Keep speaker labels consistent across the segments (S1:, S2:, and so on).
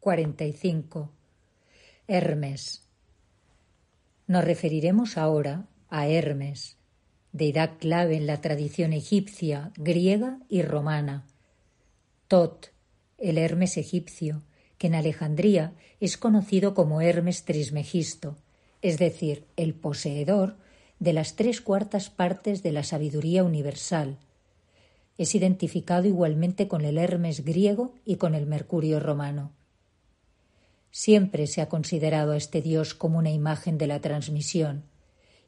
S1: 45. Hermes. Nos referiremos ahora a Hermes, deidad clave en la tradición egipcia, griega y romana. Tot, el Hermes egipcio, que en Alejandría es conocido como Hermes Trismegisto, es decir, el poseedor de las tres cuartas partes de la sabiduría universal. Es identificado igualmente con el Hermes griego y con el Mercurio romano. Siempre se ha considerado a este dios como una imagen de la transmisión,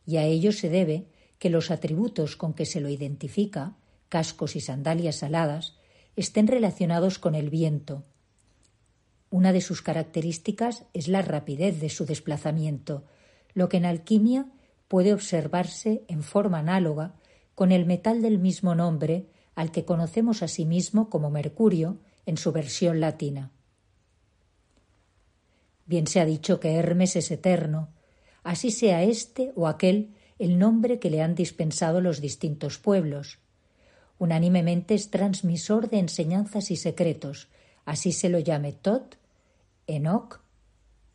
S1: y a ello se debe que los atributos con que se lo identifica, cascos y sandalias aladas, estén relacionados con el viento, una de sus características es la rapidez de su desplazamiento, lo que en alquimia puede observarse en forma análoga con el metal del mismo nombre al que conocemos asimismo como mercurio en su versión latina. Bien se ha dicho que Hermes es eterno, así sea este o aquel el nombre que le han dispensado los distintos pueblos. Unánimemente es transmisor de enseñanzas y secretos, así se lo llame Tot Enoc,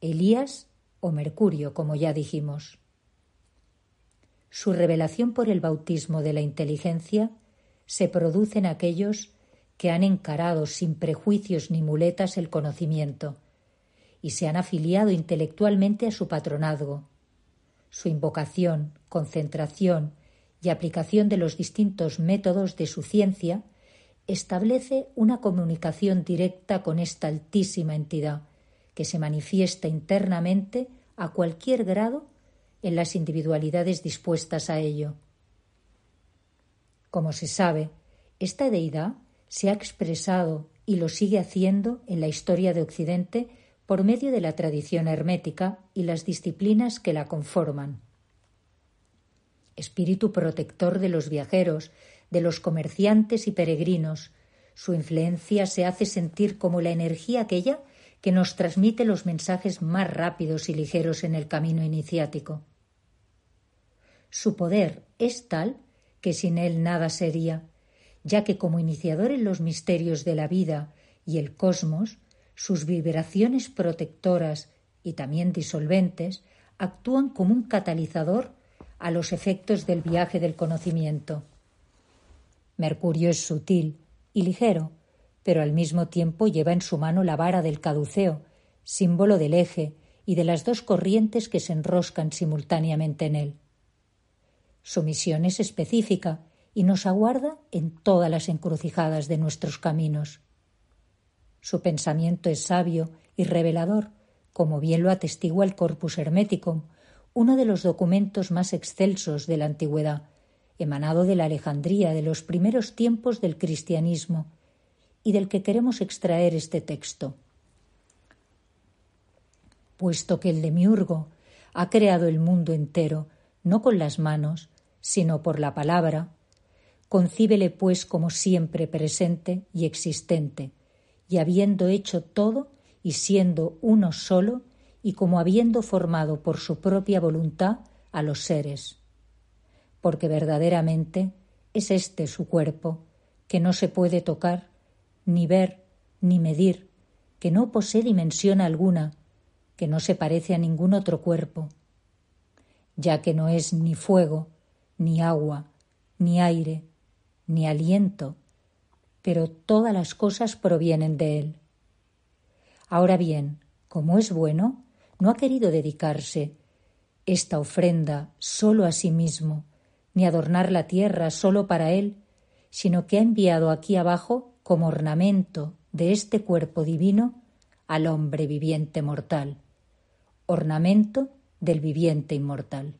S1: Elías o Mercurio, como ya dijimos. Su revelación por el bautismo de la inteligencia se produce en aquellos que han encarado sin prejuicios ni muletas el conocimiento y se han afiliado intelectualmente a su patronazgo. Su invocación, concentración y aplicación de los distintos métodos de su ciencia establece una comunicación directa con esta altísima entidad que se manifiesta internamente a cualquier grado en las individualidades dispuestas a ello. Como se sabe, esta deidad se ha expresado y lo sigue haciendo en la historia de Occidente por medio de la tradición hermética y las disciplinas que la conforman. Espíritu protector de los viajeros, de los comerciantes y peregrinos, su influencia se hace sentir como la energía aquella que nos transmite los mensajes más rápidos y ligeros en el camino iniciático. Su poder es tal que sin él nada sería, ya que como iniciador en los misterios de la vida y el cosmos, sus vibraciones protectoras y también disolventes actúan como un catalizador a los efectos del viaje del conocimiento. Mercurio es sutil y ligero, pero al mismo tiempo lleva en su mano la vara del caduceo, símbolo del eje y de las dos corrientes que se enroscan simultáneamente en él. Su misión es específica y nos aguarda en todas las encrucijadas de nuestros caminos. Su pensamiento es sabio y revelador, como bien lo atestigua el Corpus Hermeticum, uno de los documentos más excelsos de la antigüedad, emanado de la Alejandría de los primeros tiempos del cristianismo y del que queremos extraer este texto. Puesto que el demiurgo ha creado el mundo entero, no con las manos, sino por la palabra, concíbele pues como siempre presente y existente, y habiendo hecho todo y siendo uno solo, y como habiendo formado por su propia voluntad a los seres. Porque verdaderamente es este su cuerpo, que no se puede tocar, ni ver, ni medir, que no posee dimensión alguna, que no se parece a ningún otro cuerpo, ya que no es ni fuego, ni agua, ni aire, ni aliento, pero todas las cosas provienen de él. Ahora bien, como es bueno, no ha querido dedicarse esta ofrenda solo a sí mismo, ni adornar la tierra solo para él, sino que ha enviado aquí abajo como ornamento de este cuerpo divino al hombre viviente mortal, ornamento del viviente inmortal.